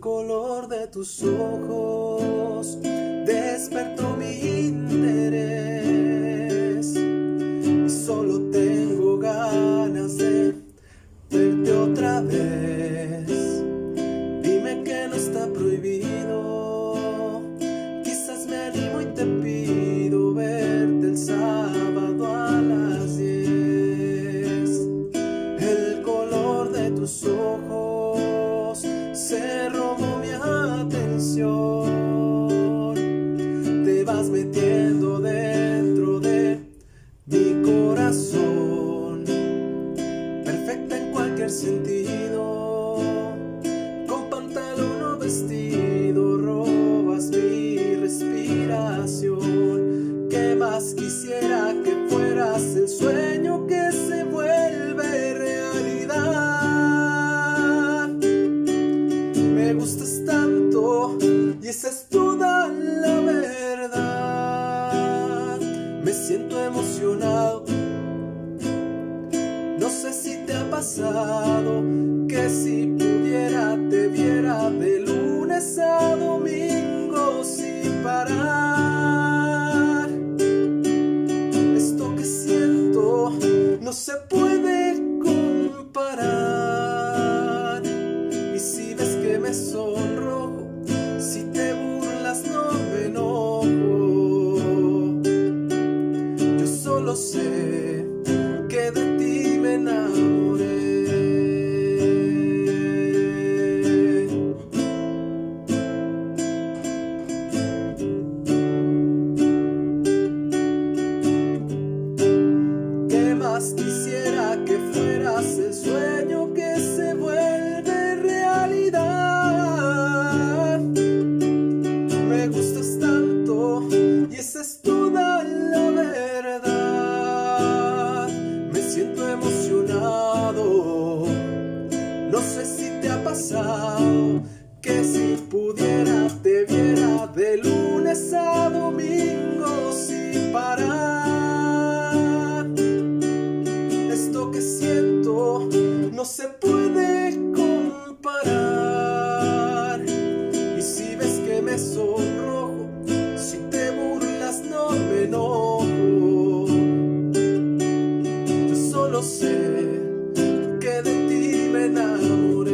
Color de tus ojos. Despertó Te vas metiendo dentro de mi corazón, perfecta en cualquier sentido. Con pantalón o vestido robas mi respiración. ¿Qué más quisiera y esa es toda la verdad. Me siento emocionado. No sé si te ha pasado que si pudiera te viera de lunes a domingo sin parar. Esto que siento no se puede sé que de ti me enamoré. ¿Qué más quisiera que fueras el sueño que te ha pasado que si pudiera te viera de lunes a domingo sin parar. Esto que siento no se puede comparar. Y si ves que me sonrojo, si te burlas no me enojo. Yo solo sé que de ti me enamoré.